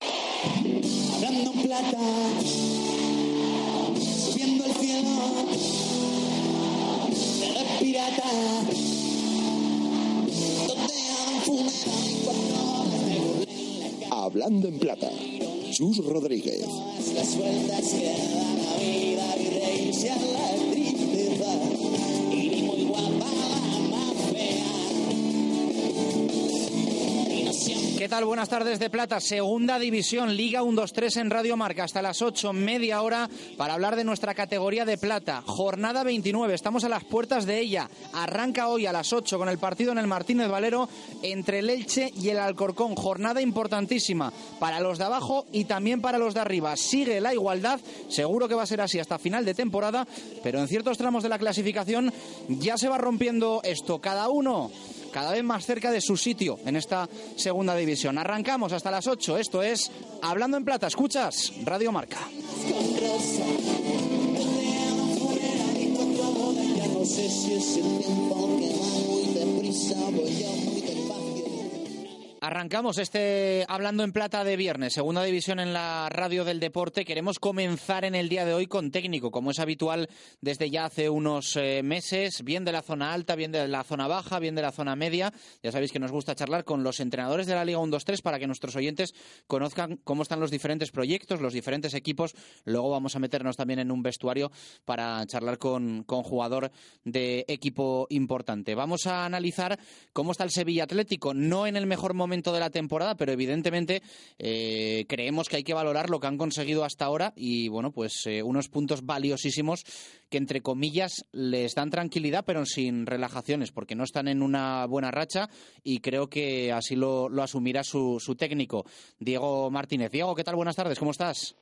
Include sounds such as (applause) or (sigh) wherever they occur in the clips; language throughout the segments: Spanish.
Hablando en plata, subiendo el cielo, de pirata, Hablando en plata. Chus Rodríguez. las que da la vida y reírse a la tristeza. ¿Qué tal? Buenas tardes de Plata. Segunda División, Liga 1-2-3 en Radio Marca. Hasta las 8, media hora, para hablar de nuestra categoría de Plata. Jornada 29, estamos a las puertas de ella. Arranca hoy a las 8 con el partido en el Martínez Valero entre el Elche y el Alcorcón. Jornada importantísima para los de abajo y también para los de arriba. Sigue la igualdad, seguro que va a ser así hasta final de temporada, pero en ciertos tramos de la clasificación ya se va rompiendo esto. Cada uno cada vez más cerca de su sitio en esta segunda división. Arrancamos hasta las 8. Esto es Hablando en Plata. Escuchas Radio Marca. Arrancamos este Hablando en Plata de viernes, segunda división en la radio del deporte. Queremos comenzar en el día de hoy con técnico, como es habitual desde ya hace unos eh, meses, bien de la zona alta, bien de la zona baja, bien de la zona media. Ya sabéis que nos gusta charlar con los entrenadores de la Liga 1-2-3 para que nuestros oyentes conozcan cómo están los diferentes proyectos, los diferentes equipos. Luego vamos a meternos también en un vestuario para charlar con, con jugador de equipo importante. Vamos a analizar cómo está el Sevilla Atlético, no en el mejor momento de la temporada, pero evidentemente eh, creemos que hay que valorar lo que han conseguido hasta ahora y bueno, pues eh, unos puntos valiosísimos que entre comillas les dan tranquilidad, pero sin relajaciones, porque no están en una buena racha y creo que así lo, lo asumirá su, su técnico, Diego Martínez. Diego, ¿qué tal? Buenas tardes, ¿cómo estás?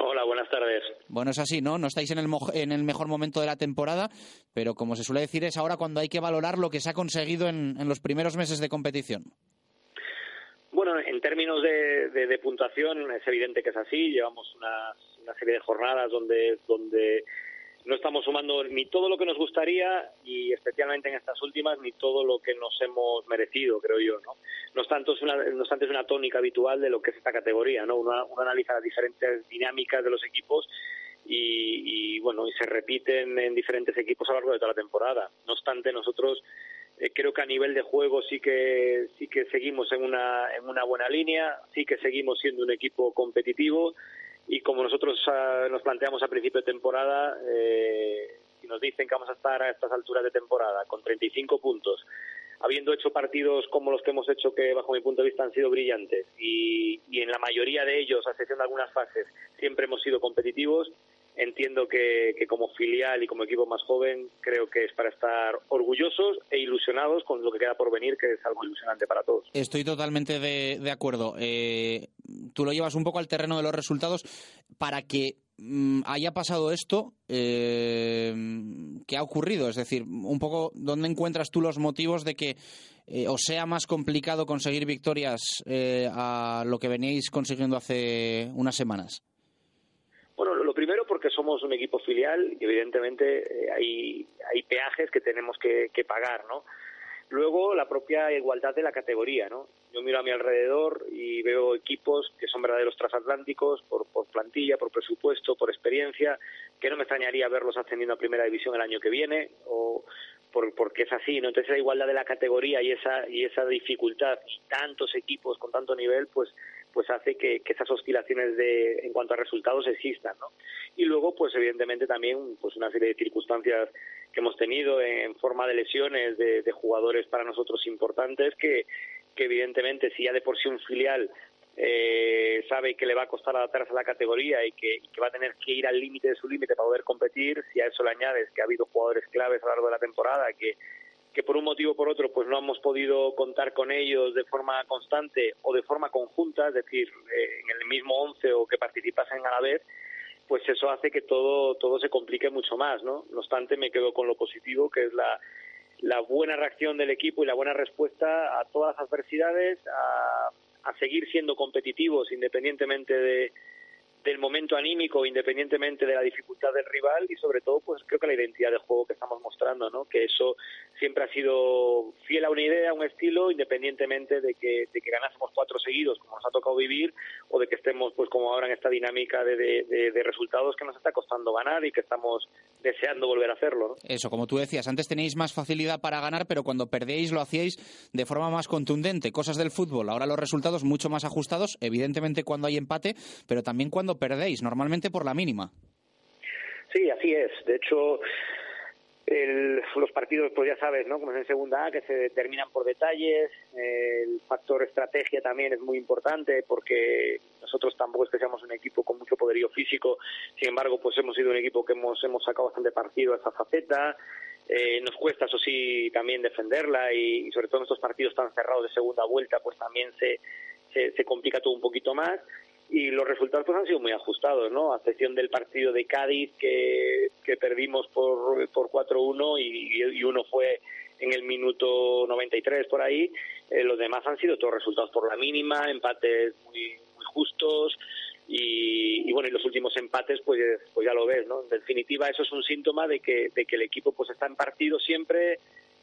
Hola, buenas tardes. Bueno, es así, ¿no? No estáis en el, mo- en el mejor momento de la temporada, pero como se suele decir, es ahora cuando hay que valorar lo que se ha conseguido en, en los primeros meses de competición. Bueno, en términos de, de- puntuación es evidente que es así. Llevamos una, serie de jornadas donde, donde no estamos sumando ni todo lo que nos gustaría y especialmente en estas últimas ni todo lo que nos hemos merecido, creo yo. No, no obstante, es una, no obstante, es una tónica habitual de lo que es esta categoría. ¿no? Uno, uno analiza las diferentes dinámicas de los equipos y, y, bueno y se repiten en diferentes equipos a lo largo de toda la temporada. No obstante, nosotros eh, creo que a nivel de juego sí que sí que seguimos en una en una buena línea, sí que seguimos siendo un equipo competitivo y como nosotros ah, nos planteamos a principio de temporada, eh, si nos dicen que vamos a estar a estas alturas de temporada con 35 puntos, habiendo hecho partidos como los que hemos hecho que bajo mi punto de vista han sido brillantes y, y en la mayoría de ellos, a excepción de algunas fases, siempre hemos sido competitivos, entiendo que, que como filial y como equipo más joven creo que es para estar orgullosos e ilusionados con lo que queda por venir, que es algo ilusionante para todos. Estoy totalmente de, de acuerdo. Eh, tú lo llevas un poco al terreno de los resultados para que mm, haya pasado esto. Eh, ¿Qué ha ocurrido? Es decir, un poco, ¿dónde encuentras tú los motivos de que eh, os sea más complicado conseguir victorias eh, a lo que veníais consiguiendo hace unas semanas? Porque somos un equipo filial y evidentemente eh, hay, hay peajes que tenemos que, que pagar, ¿no? Luego, la propia igualdad de la categoría, ¿no? Yo miro a mi alrededor y veo equipos que son verdaderos transatlánticos por, por plantilla, por presupuesto, por experiencia, que no me extrañaría verlos ascendiendo a primera división el año que viene, o por, porque es así, ¿no? Entonces la igualdad de la categoría y esa, y esa dificultad y tantos equipos con tanto nivel, pues pues hace que, esas oscilaciones de, en cuanto a resultados existan, ¿no? Y luego, pues evidentemente también, pues una serie de circunstancias que hemos tenido en forma de lesiones de, de jugadores para nosotros importantes que, que evidentemente si ya de por sí un filial eh, sabe que le va a costar adaptarse a la categoría y que, y que va a tener que ir al límite de su límite para poder competir, si a eso le añades que ha habido jugadores claves a lo largo de la temporada que, que por un motivo o por otro pues no hemos podido contar con ellos de forma constante o de forma conjunta, es decir, eh, en el mismo once o que participasen a la vez, pues eso hace que todo todo se complique mucho más, ¿no? No obstante, me quedo con lo positivo, que es la, la buena reacción del equipo y la buena respuesta a todas las adversidades, a, a seguir siendo competitivos independientemente de, del momento anímico, independientemente de la dificultad del rival y sobre todo, pues creo que la identidad de juego que estamos mostrando, ¿no? Que eso siempre ha sido fiel a una idea, a un estilo, independientemente de que, de que ganásemos cuatro seguidos, como nos ha tocado vivir, o de que estemos, pues como ahora en esta dinámica de, de, resultados que nos está costando ganar y que estamos deseando volver a hacerlo, ¿no? Eso, como tú decías, antes tenéis más facilidad para ganar, pero cuando perdéis lo hacíais de forma más contundente, cosas del fútbol. Ahora los resultados mucho más ajustados, evidentemente cuando hay empate, pero también cuando perdéis, normalmente por la mínima. Sí, así es. De hecho, el, los partidos, pues ya sabes, ¿no? Como es en segunda A, que se determinan por detalles. El factor estrategia también es muy importante porque nosotros tampoco es que seamos un equipo con mucho poderío físico. Sin embargo, pues hemos sido un equipo que hemos, hemos sacado bastante partido a esa faceta. Eh, nos cuesta, eso sí, también defenderla y, sobre todo en estos partidos tan cerrados de segunda vuelta, pues también se, se complica todo un poquito más y los resultados pues han sido muy ajustados, ¿no? A excepción del partido de Cádiz que, que perdimos por, por 4-1 y, y uno fue en el minuto 93 por ahí, eh, los demás han sido todos resultados por la mínima, empates muy, muy justos y, y, bueno, y los últimos empates pues, pues ya lo ves, ¿no? En definitiva eso es un síntoma de que, de que el equipo pues está en partido siempre,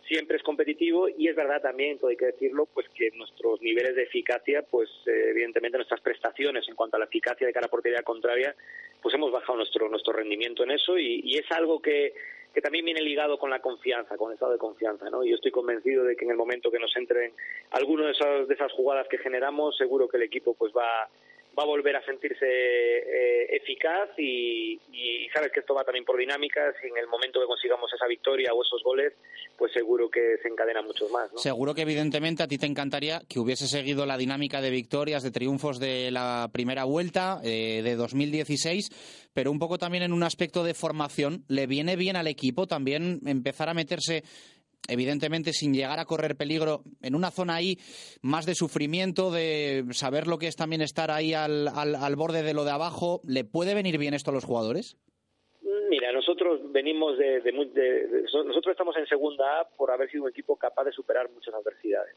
siempre es competitivo y es verdad también, hay que decirlo, pues que nuestros niveles de eficacia, pues eh, evidentemente nuestras prestaciones en cuanto a la eficacia de cara a portería contraria, pues hemos bajado nuestro nuestro rendimiento en eso y, y es algo que, que también viene ligado con la confianza, con el estado de confianza, ¿no? Yo estoy convencido de que en el momento que nos entren alguno de esas, de esas jugadas que generamos, seguro que el equipo pues va va a volver a sentirse eh, eficaz y, sabes que esto va también por dinámicas y en el momento que consigamos esa victoria o esos goles, pues seguro que se encadenan muchos más. Seguro que evidentemente a ti te encantaría que hubiese seguido la dinámica de victorias, de triunfos de la primera vuelta eh, de 2016, pero un poco también en un aspecto de formación, ¿le viene bien al equipo también empezar a meterse evidentemente sin llegar a correr peligro, en una zona ahí más de sufrimiento, de saber lo que es también estar ahí al, al, al borde de lo de abajo, ¿le puede venir bien esto a los jugadores? Mira, nosotros venimos de, nosotros estamos en segunda A por haber sido un equipo capaz de superar muchas adversidades.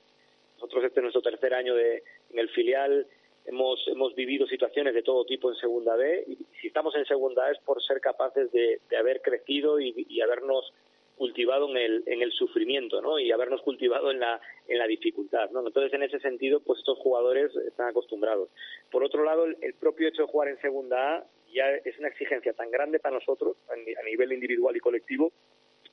Nosotros este es nuestro tercer año de, en el filial, hemos hemos vivido situaciones de todo tipo en segunda B y si estamos en segunda A es por ser capaces de, de haber crecido y, y habernos cultivado en el, en el sufrimiento ¿no? y habernos cultivado en la, en la dificultad. ¿no? Entonces, en ese sentido, pues estos jugadores están acostumbrados. Por otro lado, el, propio hecho de jugar en segunda A ya es una exigencia tan grande para nosotros a, nivel individual y colectivo,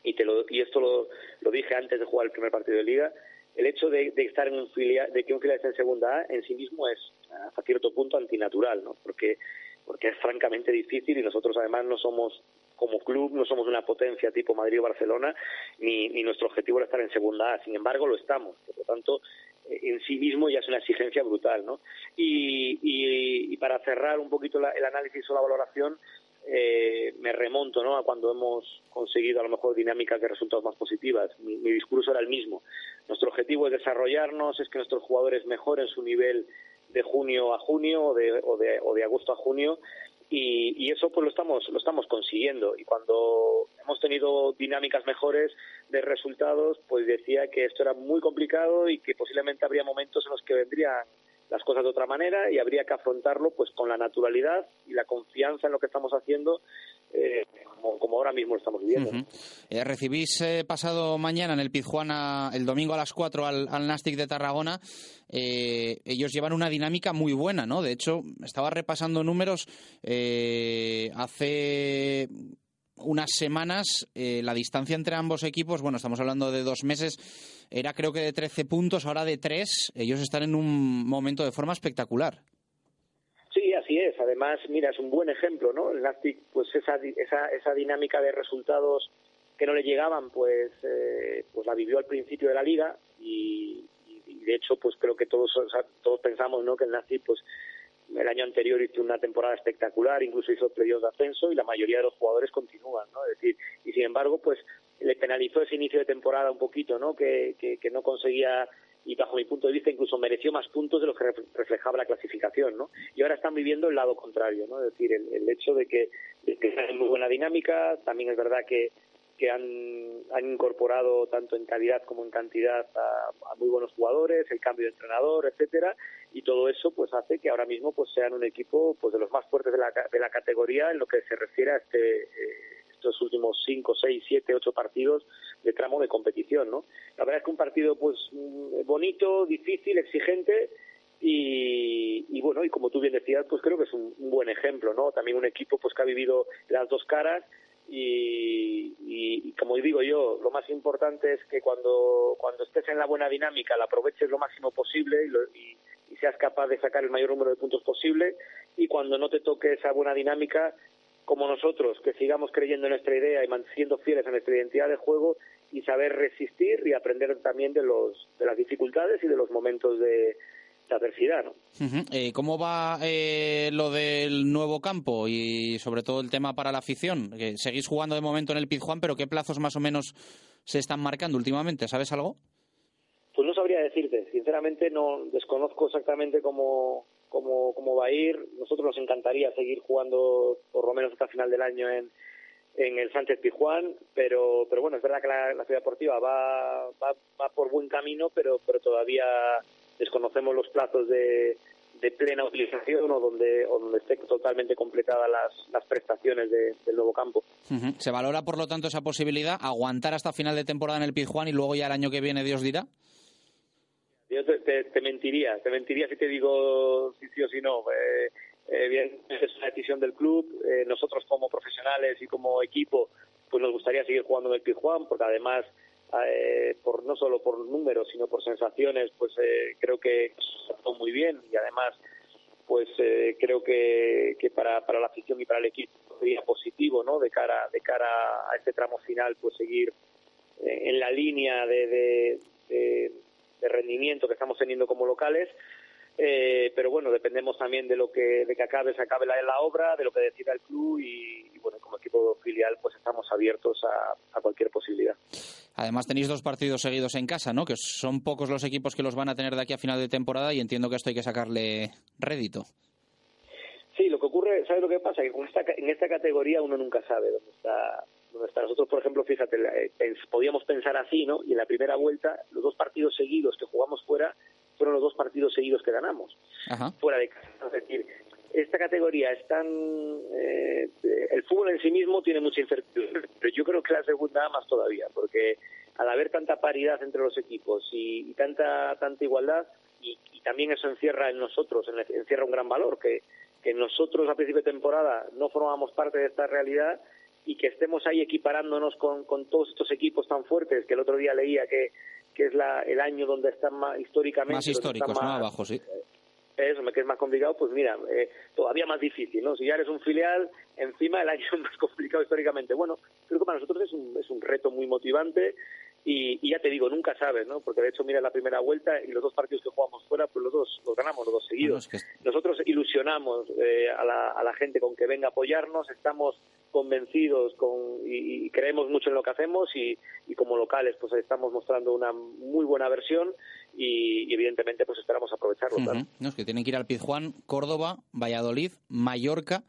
y, te lo, y esto lo, lo dije antes de jugar el primer partido de liga, el hecho de, de, estar en un filial, de que un filial esté en segunda A en sí mismo es hasta cierto punto antinatural, ¿no? Porque porque es francamente difícil y nosotros además no somos como club no somos una potencia tipo Madrid o Barcelona, ni, nuestro objetivo es estar en segunda A. Sin embargo, lo estamos. Por lo tanto, en sí mismo ya es una exigencia brutal, ¿no? Y, y, para cerrar un poquito la, el análisis o la valoración, eh, me remonto ¿no? a cuando hemos conseguido a lo mejor dinámicas de resultados más positivas. Mi discurso era el mismo. Nuestro objetivo es desarrollarnos, es que nuestros jugadores mejoren su nivel de junio a junio o de, o de, o de agosto a junio y, y, eso pues lo estamos lo estamos consiguiendo. Y cuando hemos tenido dinámicas mejores de resultados pues decía que esto era muy complicado y que posiblemente habría momentos en los que vendrían las cosas de otra manera y habría que afrontarlo pues con la naturalidad y la confianza en lo que estamos haciendo eh, como, ahora mismo estamos viviendo. Eh, recibís eh, pasado mañana en el Pizjuana, el domingo a las 4 al, al Nastic de Tarragona. Eh, ellos llevan una dinámica muy buena, ¿no? De hecho, estaba repasando números hace unas semanas la distancia entre ambos equipos, bueno, estamos hablando de dos meses, era creo que de 13 puntos, ahora de 3. Ellos están en un momento de forma espectacular. Es. Además, mira, es un buen ejemplo, ¿no? El Nastic, pues esa, esa, esa dinámica de resultados que no le llegaban, pues, eh, pues la vivió al principio de la liga y, y, de hecho, pues creo que todos, todos pensamos, ¿no? Que el Nastic, pues el año anterior hizo una temporada espectacular, incluso hizo playoffs de ascenso y la mayoría de los jugadores continúan, ¿no? Es decir, y sin embargo, pues le penalizó ese inicio de temporada un poquito, ¿no? Que, que no conseguía y bajo mi punto de vista incluso mereció más puntos de los que reflejaba la clasificación, ¿no? Y ahora están viviendo el lado contrario, ¿no? Es decir, el, el hecho de que, de que están en muy buena dinámica, también es verdad que que han, han incorporado tanto en calidad como en cantidad a, a, muy buenos jugadores, el cambio de entrenador, etcétera, y todo eso pues hace que ahora mismo pues sean un equipo pues de los más fuertes de la, de la categoría en lo que se refiere a este eh, estos últimos cinco, seis, siete, ocho partidos de tramo de competición, ¿no? La verdad es que un partido pues bonito, difícil, exigente y, y, bueno y como tú bien decías pues creo que es un, buen ejemplo no también un equipo pues que ha vivido las dos caras y, y, y, como digo yo lo más importante es que cuando cuando estés en la buena dinámica la aproveches lo máximo posible y, lo, y, y seas capaz de sacar el mayor número de puntos posible y cuando no te toque esa buena dinámica como nosotros, que sigamos creyendo en nuestra idea y siendo fieles a nuestra identidad de juego y saber resistir y aprender también de los de las dificultades y de los momentos de, de adversidad, ¿no? Uh -huh. eh, ¿Cómo va eh, lo del nuevo campo y sobre todo el tema para la afición? Que seguís jugando de momento en el Pizjuán, pero ¿qué plazos más o menos se están marcando últimamente? ¿Sabes algo? Pues no sabría decirte. Sinceramente no desconozco exactamente cómo, cómo, cómo va a ir. Nosotros nos encantaría seguir jugando por lo menos hasta final del año en, en el Sánchez Pijuán, pero, pero bueno, es verdad que la, ciudad deportiva va, va, va por buen camino, pero, pero todavía desconocemos los plazos de, de plena utilización o donde, o donde esté totalmente completadas las, las prestaciones de, del nuevo campo. ¿Se valora, por lo tanto, esa posibilidad, aguantar hasta final de temporada en el Pizjuán y luego ya el año que viene Dios dirá? Yo te, mentiría, te mentiría si te digo si sí o si no. Eh, bien, es una decisión del club. Eh, nosotros como profesionales y como equipo, pues nos gustaría seguir jugando en el Pizjuán, porque además eh, por no solo por números sino por sensaciones pues eh, creo que está muy bien y además pues eh, creo que, que para, para la afición y para el equipo sería positivo no de cara de cara a este tramo final pues seguir en la línea de, de, de, de rendimiento que estamos teniendo como locales eh, pero bueno, dependemos también de lo que de que acabe se acabe la, la obra, de lo que decida el club y, y, bueno, como equipo filial pues estamos abiertos a, a, cualquier posibilidad. Además tenéis dos partidos seguidos en casa, ¿no? Que son pocos los equipos que los van a tener de aquí a final de temporada y entiendo que esto hay que sacarle rédito. Sí, lo que ocurre, ¿sabes lo que pasa? Que con esta, en esta categoría uno nunca sabe dónde está está. Nosotros, por ejemplo, fíjate, eh, podíamos pensar así, ¿no? Y en la primera vuelta, los dos partidos seguidos que jugamos fuera fueron los dos partidos seguidos que ganamos Ajá. fuera de casa. Es decir, esta categoría es tan... Eh, el fútbol en sí mismo tiene mucha incertidumbre, pero yo creo que la segunda más todavía, porque al haber tanta paridad entre los equipos y, y tanta tanta igualdad, y, y, también eso encierra en nosotros, en, encierra un gran valor, que, que nosotros a principio de temporada no formamos parte de esta realidad y que estemos ahí equiparándonos con, con todos estos equipos tan fuertes, que el otro día leía que que es la, el año donde están más históricamente más históricos, más. Abajo, sí. Eso, que es más complicado, pues mira, eh, todavía más difícil, ¿no? Si ya eres un filial, encima el año más (laughs) complicado históricamente. Bueno, creo que para nosotros es un, es un reto muy motivante y, y, ya te digo, nunca sabes, ¿no? Porque de hecho, mira la primera vuelta y los dos partidos que jugamos fuera, pues los dos los ganamos, los dos seguidos. Nosotros ilusionamos eh, a, la, a la gente con que venga a apoyarnos, estamos convencidos con, y, y, creemos mucho en lo que hacemos y, y, como locales pues estamos mostrando una muy buena versión y, y evidentemente pues esperamos aprovecharlo. Uh -huh. claro. No, es que tienen que ir al Pizjuán, Córdoba, Valladolid, Mallorca,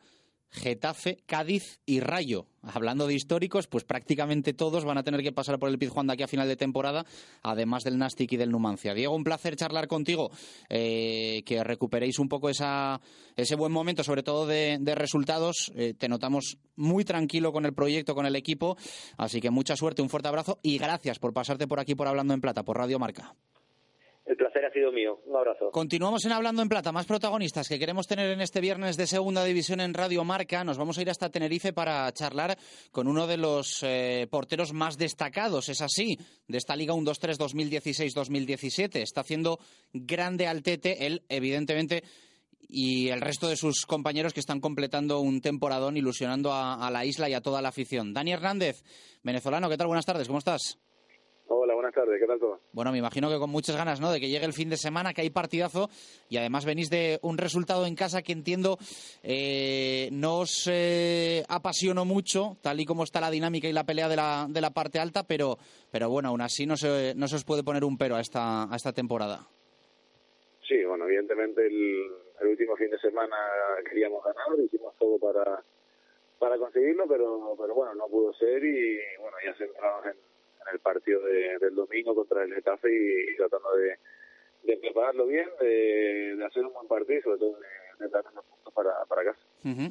Getafe, Cádiz y Rayo. Hablando de históricos, pues prácticamente todos van a tener que pasar por el Pizjuán de aquí a final de temporada, además del Nastic y del Numancia. Diego, un placer charlar contigo, eh, que recuperéis un poco ese buen momento, sobre todo de, de resultados. Eh, te notamos muy tranquilo con el proyecto, con el equipo, así que mucha suerte, un fuerte abrazo y gracias por pasarte por aquí por Hablando en Plata, por Radio Marca. El placer ha sido mío. Un abrazo. Continuamos en Hablando en Plata. Más protagonistas que queremos tener en este viernes de Segunda División en Radio Marca. Nos vamos a ir hasta Tenerife para charlar con uno de los eh, porteros más destacados, es así, de esta Liga 1-2-3 2016-2017. Está haciendo grande altete. Él, evidentemente, y el resto de sus compañeros que están completando un temporadón ilusionando a, a la isla y a toda la afición. Dani Hernández, venezolano, ¿qué tal? Buenas tardes, ¿cómo estás? Hola, buenas tardes, ¿qué tal todo? Bueno, me imagino que con muchas ganas, ¿no? De que llegue el fin de semana, que hay partidazo y además venís de un resultado en casa que entiendo eh, no os eh, apasionó mucho, tal y como está la dinámica y la pelea de la, de la parte alta, pero, pero bueno, aún así no se, no se os puede poner un pero a esta, a esta temporada. Sí, bueno, evidentemente el, el último fin de semana queríamos ganar, hicimos todo para para conseguirlo, pero pero bueno, no pudo ser y bueno, ya centrados en, en el partido de, del domingo contra el Getafe y, y tratando de, de prepararlo bien, de, de hacer un buen partido y sobre todo de, dar los puntos para, para casa.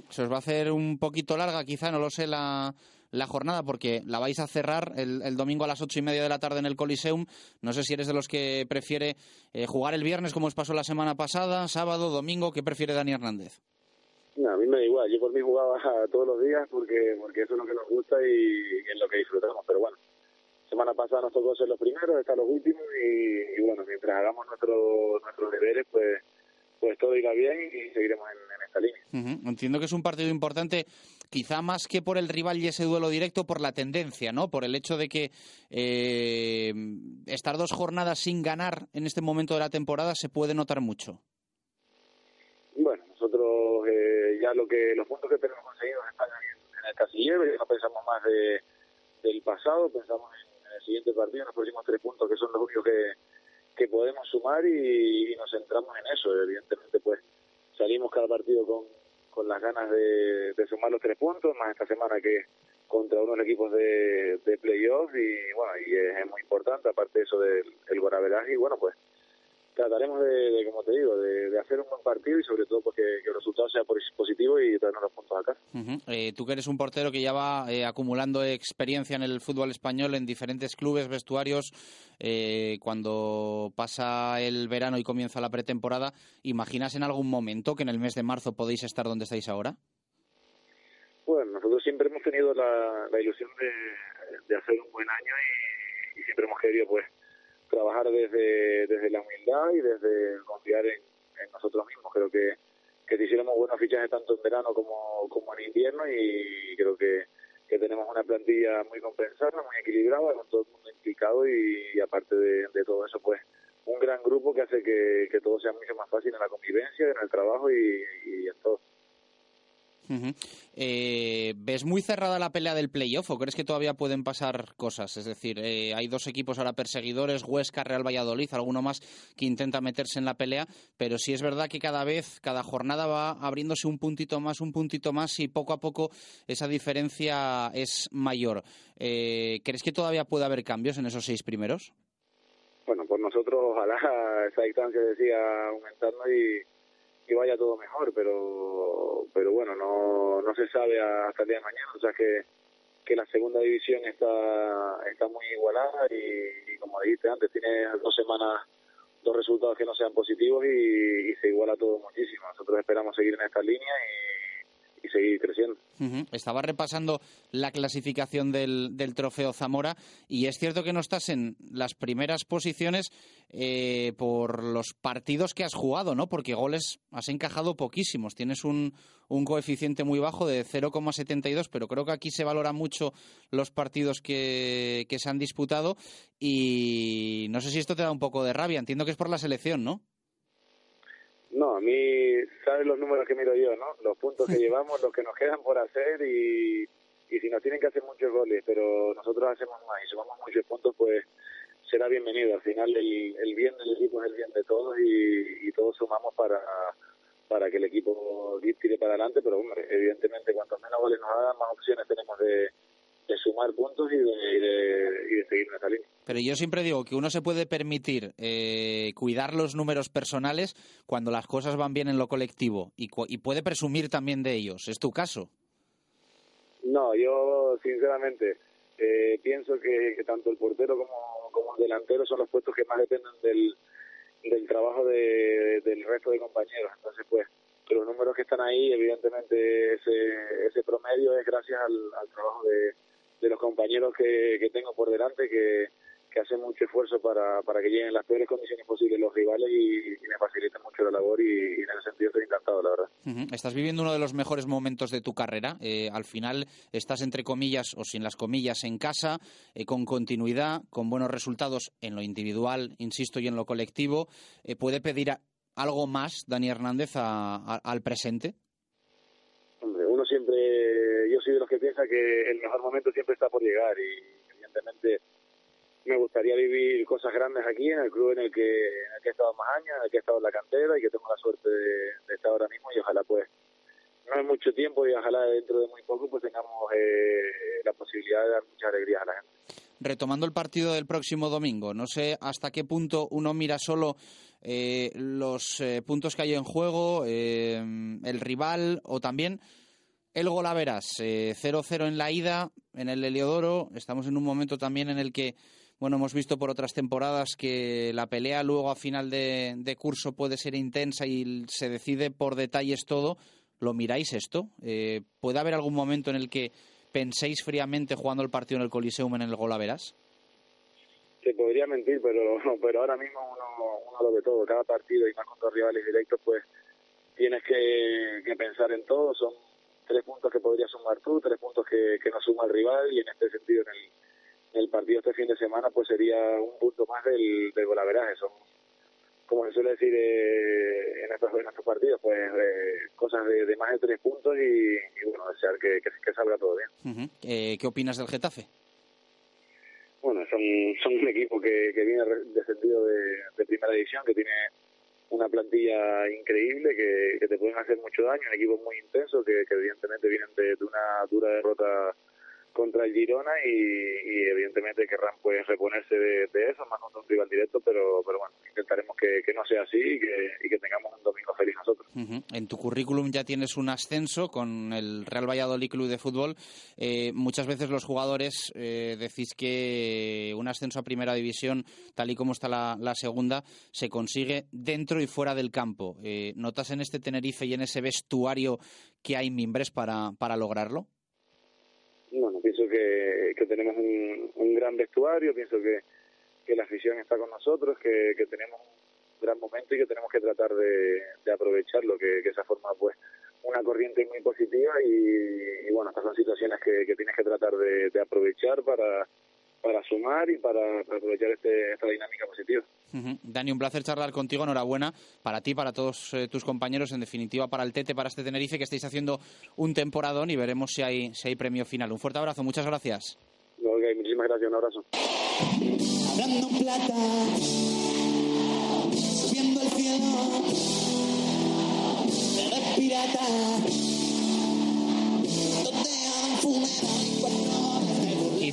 Se os va a hacer un poquito larga, quizá, no lo sé, la, la jornada, porque la vais a cerrar el, el domingo a las ocho y media de la tarde en el Coliseum. No sé si eres de los que prefiere eh, jugar el viernes, como os pasó la semana pasada, sábado, domingo. ¿Qué prefiere Dani Hernández? No, a mí me da igual, yo por mí jugaba (laughs) todos los días porque porque eso es lo que nos gusta y, es lo que disfrutamos, pero bueno, semana pasada nos tocó ser los primeros, estar los últimos y, y bueno, mientras hagamos nuestro, nuestros deberes, pues pues todo irá bien y seguiremos en, en esta línea. Entiendo que es un partido importante, quizá más que por el rival y ese duelo directo, por la tendencia, ¿no? Por el hecho de que eh, estar dos jornadas sin ganar en este momento de la temporada se puede notar mucho. Bueno, nosotros eh, ya lo que los puntos que tenemos conseguidos están en, en el casillero, ya no pensamos más de, del pasado, pensamos en, en siguiente partido, los próximos tres puntos que son los únicos que, que podemos sumar y, nos centramos en eso. Evidentemente, pues salimos cada partido con, con las ganas de, de sumar los tres puntos, más esta semana que contra unos equipos de, de playoff y bueno, y es, muy importante, aparte de eso del el y bueno, pues trataremos de, de, como te digo, de, de, hacer un buen partido y sobre todo porque que el resultado sea positivo y traernos los puntos acá. Uh -huh. eh, tú que eres un portero que ya va eh, acumulando experiencia en el fútbol español en diferentes clubes, vestuarios, eh, cuando pasa el verano y comienza la pretemporada, ¿imaginas en algún momento que en el mes de marzo podéis estar donde estáis ahora? Bueno, nosotros siempre hemos tenido la, la ilusión de, de, hacer un buen año y, y siempre hemos querido pues trabajar desde, desde la humildad y desde confiar en, nosotros mismos. Creo que, que si hiciéramos buenos fichajes tanto en verano como, como en invierno y creo que, que tenemos una plantilla muy compensada, muy equilibrada, con todo el mundo implicado y, aparte de, todo eso, pues un gran grupo que hace que, que, todo sea mucho más fácil en la convivencia, en el trabajo y en todo. Uh ¿Ves muy cerrada la pelea del playoff o crees que todavía pueden pasar cosas? Es decir, eh, hay dos equipos ahora perseguidores, Huesca, Real Valladolid, alguno más que intenta meterse en la pelea, pero sí es verdad que cada vez, cada jornada va abriéndose un puntito más, un puntito más y poco a poco esa diferencia es mayor. Eh, ¿Crees que todavía puede haber cambios en esos seis primeros? Bueno, por nosotros ojalá esa distancia siga aumentando y que vaya todo mejor, pero pero bueno, no no se sabe hasta el día de mañana, o sea que que la segunda división está está muy igualada y, y como dijiste antes, tiene dos semanas dos resultados que no sean positivos y, y se iguala todo muchísimo. Nosotros esperamos seguir en esta línea y, y seguir creciendo. Estaba repasando la clasificación del, del, trofeo Zamora y es cierto que no estás en las primeras posiciones eh, por los partidos que has jugado, ¿no? Porque goles has encajado poquísimos. Tienes un, un coeficiente muy bajo de 0,72, pero creo que aquí se valora mucho los partidos que, que se han disputado y no sé si esto te da un poco de rabia. Entiendo que es por la selección, ¿no? No, a mí, ¿sabes los números que miro yo, no? Los puntos que llevamos, los que nos quedan por hacer y, y si nos tienen que hacer muchos goles, pero nosotros hacemos más y sumamos muchos puntos, pues será bienvenido. Al final el, el bien del equipo es el bien de todos y, y todos sumamos para para que el equipo tire para adelante, pero hombre, evidentemente cuanto menos goles nos hagan, más opciones tenemos de, de sumar puntos y de, y de, y de seguir en esa línea. Pero yo siempre digo que uno se puede permitir eh, cuidar los números personales cuando las cosas van bien en lo colectivo y, y puede presumir también de ellos. ¿Es tu caso? No, yo sinceramente eh, pienso que, que, tanto el portero como, como el delantero son los puestos que más dependen del, del trabajo de, del resto de compañeros. Entonces, pues, los números que están ahí, evidentemente ese, ese promedio es gracias al, al trabajo de, de los compañeros que, que tengo por delante que, que hacen mucho esfuerzo para, para que lleguen en las peores condiciones posibles los rivales y, y me facilitan mucho la labor y, y en ese sentido estoy encantado, la verdad. Ujú. Estás viviendo uno de los mejores momentos de tu carrera. Eh, al final estás entre comillas o sin las comillas en casa, eh, con continuidad, con buenos resultados en lo individual, insisto, y en lo colectivo. Eh, ¿Puede pedir a- algo más Dani Hernández a- a- al presente? Hombre, uno siempre, soy de los que piensa que el mejor momento siempre está por llegar y evidentemente me gustaría vivir cosas grandes aquí en el club en el que, en el que he estado más años, en el que he estado en la cantera y que tengo la suerte de, de estar ahora mismo y ojalá pues no es mucho tiempo y ojalá dentro de muy poco pues tengamos eh, la posibilidad de dar muchas alegrías a la gente. Retomando el partido del próximo domingo, no sé hasta qué punto uno mira solo eh, los eh, puntos que hay en juego, eh, el rival o también el golaveras. Eh, 0-0 en la ida, en el Heliodoro. Estamos en un momento también en el que, bueno, hemos visto por otras temporadas que la pelea luego a final de, curso puede ser intensa y se decide por detalles todo. ¿Lo miráis esto? Eh, ¿Puede haber algún momento en el que penséis fríamente jugando el partido en el Coliseum en el golaveras? Te podría mentir, pero (laughs) pero ahora mismo uno, uno lo ve todo, cada partido y más con dos rivales directos, pues tienes que, que pensar en todo. Son tres puntos que podría sumar tú, tres puntos que, que no suma el rival y en este sentido en el, en el partido este fin de semana pues sería un punto más del, del golaveraje. Son, como se suele decir eh, en, estos, en estos partidos, pues eh, cosas de, de más de tres puntos y, y, bueno, desear que, que, que salga todo bien. Ujú. Eh, ¿Qué opinas del Getafe? bueno, son, son un equipo que, que viene descendido de, de primera división, que tiene una plantilla increíble, que, que te pueden hacer mucho daño, un equipo muy intenso, que, que evidentemente vienen de, de una dura derrota contra el Girona y, y evidentemente querrán pues reponerse de, eso, más contra un rival directo, pero, pero bueno, intentaremos que, no sea así y que, tengamos un domingo feliz nosotros. En tu currículum ya tienes un ascenso con el Real Valladolid Club de Fútbol. Eh, muchas veces los jugadores eh, decís que un ascenso a Primera División, tal y como está la, la segunda, se consigue dentro y fuera del campo. Eh, ¿Notas en este Tenerife y en ese vestuario que hay mimbres para, para lograrlo? Que, tenemos un, un gran vestuario, pienso que, que la afición está con nosotros, que, que tenemos un gran momento y que tenemos que tratar de, de aprovecharlo, que, que esa forma pues una corriente muy positiva y, y bueno, estas son situaciones que, que tienes que tratar de aprovechar para, para sumar y para, para aprovechar este, esta dinámica positiva. Dani, un placer charlar contigo. Enhorabuena para ti, para todos eh, tus compañeros, en definitiva para el Tete, para este Tenerife, que estáis haciendo un temporadón y veremos si hay, si hay premio final. Un fuerte abrazo, muchas gracias. Ok, muchísimas gracias, un abrazo. Hablando en plata, subiendo al cielo, eres pirata,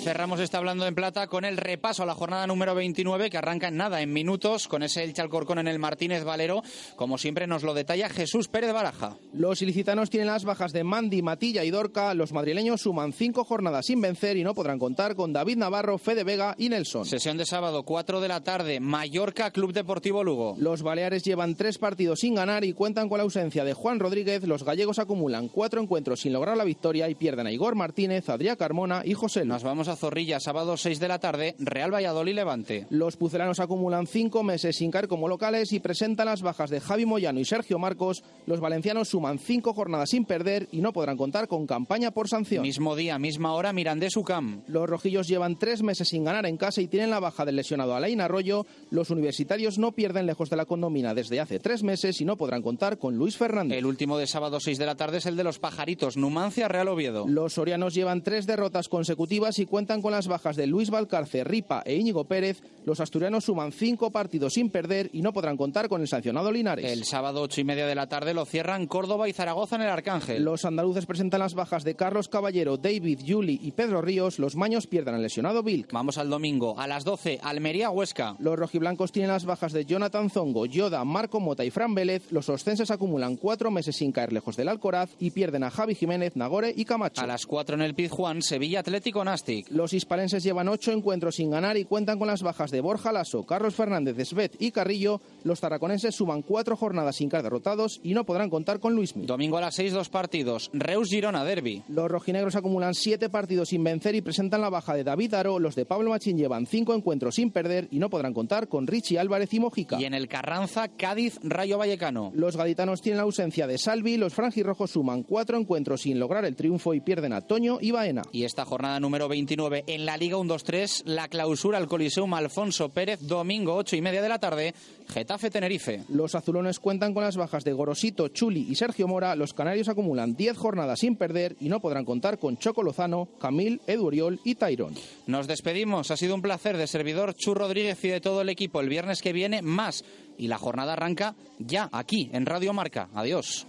cerramos este Hablando en Plata con el repaso a la jornada número 29 que arranca en nada, en minutos, con ese Elche Alcorcón en el Martínez Valero. Como siempre nos lo detalla Jesús Pérez Baraja. Los ilicitanos tienen las bajas de Mandi, Matilla y Dorca. Los madrileños suman cinco jornadas sin vencer y no podrán contar con David Navarro, Fede Vega y Nelson. Sesión de sábado, 4 de la tarde, Mallorca Club Deportivo Lugo. Los baleares llevan tres partidos sin ganar y cuentan con la ausencia de Juan Rodríguez. Los gallegos acumulan cuatro encuentros sin lograr la victoria y pierden a Igor Martínez, Adrià Carmona y José Nos vamos a Zorrilla, sábado 6 de la tarde, Real Valladolid Levante. Los pucelanos acumulan cinco meses sin caer como locales y presentan las bajas de Javi Moyano y Sergio Marcos. Los valencianos suman cinco jornadas sin perder y no podrán contar con campaña por sanción. Mismo día, misma hora, Mirandés Ucam. Los rojillos llevan tres meses sin ganar en casa y tienen la baja del lesionado Alain Arroyo. Los universitarios no pierden lejos de la condomina desde hace tres meses y no podrán contar con Luis Fernández. El último de sábado 6 de la tarde es el de los pajaritos, Numancia Real Oviedo. Los sorianos llevan tres derrotas consecutivas y cuentan con las bajas de Luis Valcarce, Ripa e Íñigo Pérez. Los asturianos suman cinco partidos sin perder y no podrán contar con el sancionado Linares. El sábado 8 y media de la tarde lo cierran Córdoba y Zaragoza en el Arcángel. Los andaluces presentan las bajas de Carlos Caballero, David, Juli y Pedro Ríos. Los maños pierden al lesionado Vilk. Vamos al domingo, a las 12, Almería Huesca. Los rojiblancos tienen las bajas de Jonathan Zongo, Yoda, Marco Mota y Fran Vélez. Los oscenses acumulan cuatro meses sin caer lejos del Alcoraz y pierden a Javi Jiménez, Nagore y Camacho. A las 4 en el Pizjuán, Sevilla Atlético Nastic. Los hispalenses llevan ocho encuentros sin ganar y cuentan con las bajas de Borja Lasso, Carlos Fernández, Svet y Carrillo. Los tarraconenses suman cuatro jornadas sin caer derrotados y no podrán contar con Luismi. Domingo a las seis, dos partidos. Reus Girona, derby. Los rojinegros acumulan siete partidos sin vencer y presentan la baja de David Aro. Los de Pablo Machín llevan cinco encuentros sin perder y no podrán contar con Richie Álvarez y Mojica. Y en el Carranza, Cádiz, Rayo Vallecano. Los gaditanos tienen la ausencia de Salvi. Los franjirrojos suman cuatro encuentros sin lograr el triunfo y pierden a Toño y Baena. Y esta jornada número en la Liga 1-2-3, la clausura al Coliseum Alfonso Pérez, domingo 8 y media de la tarde, Getafe-Tenerife. Los azulones cuentan con las bajas de Gorosito, Chuli y Sergio Mora. Los canarios acumulan 10 jornadas sin perder y no podrán contar con Choco Lozano, Camil, Eduriol y Tairón. Nos despedimos. Ha sido un placer de servidor Chu Rodríguez y de todo el equipo. El viernes que viene, más. Y la jornada arranca ya aquí, en Radio Marca. Adiós.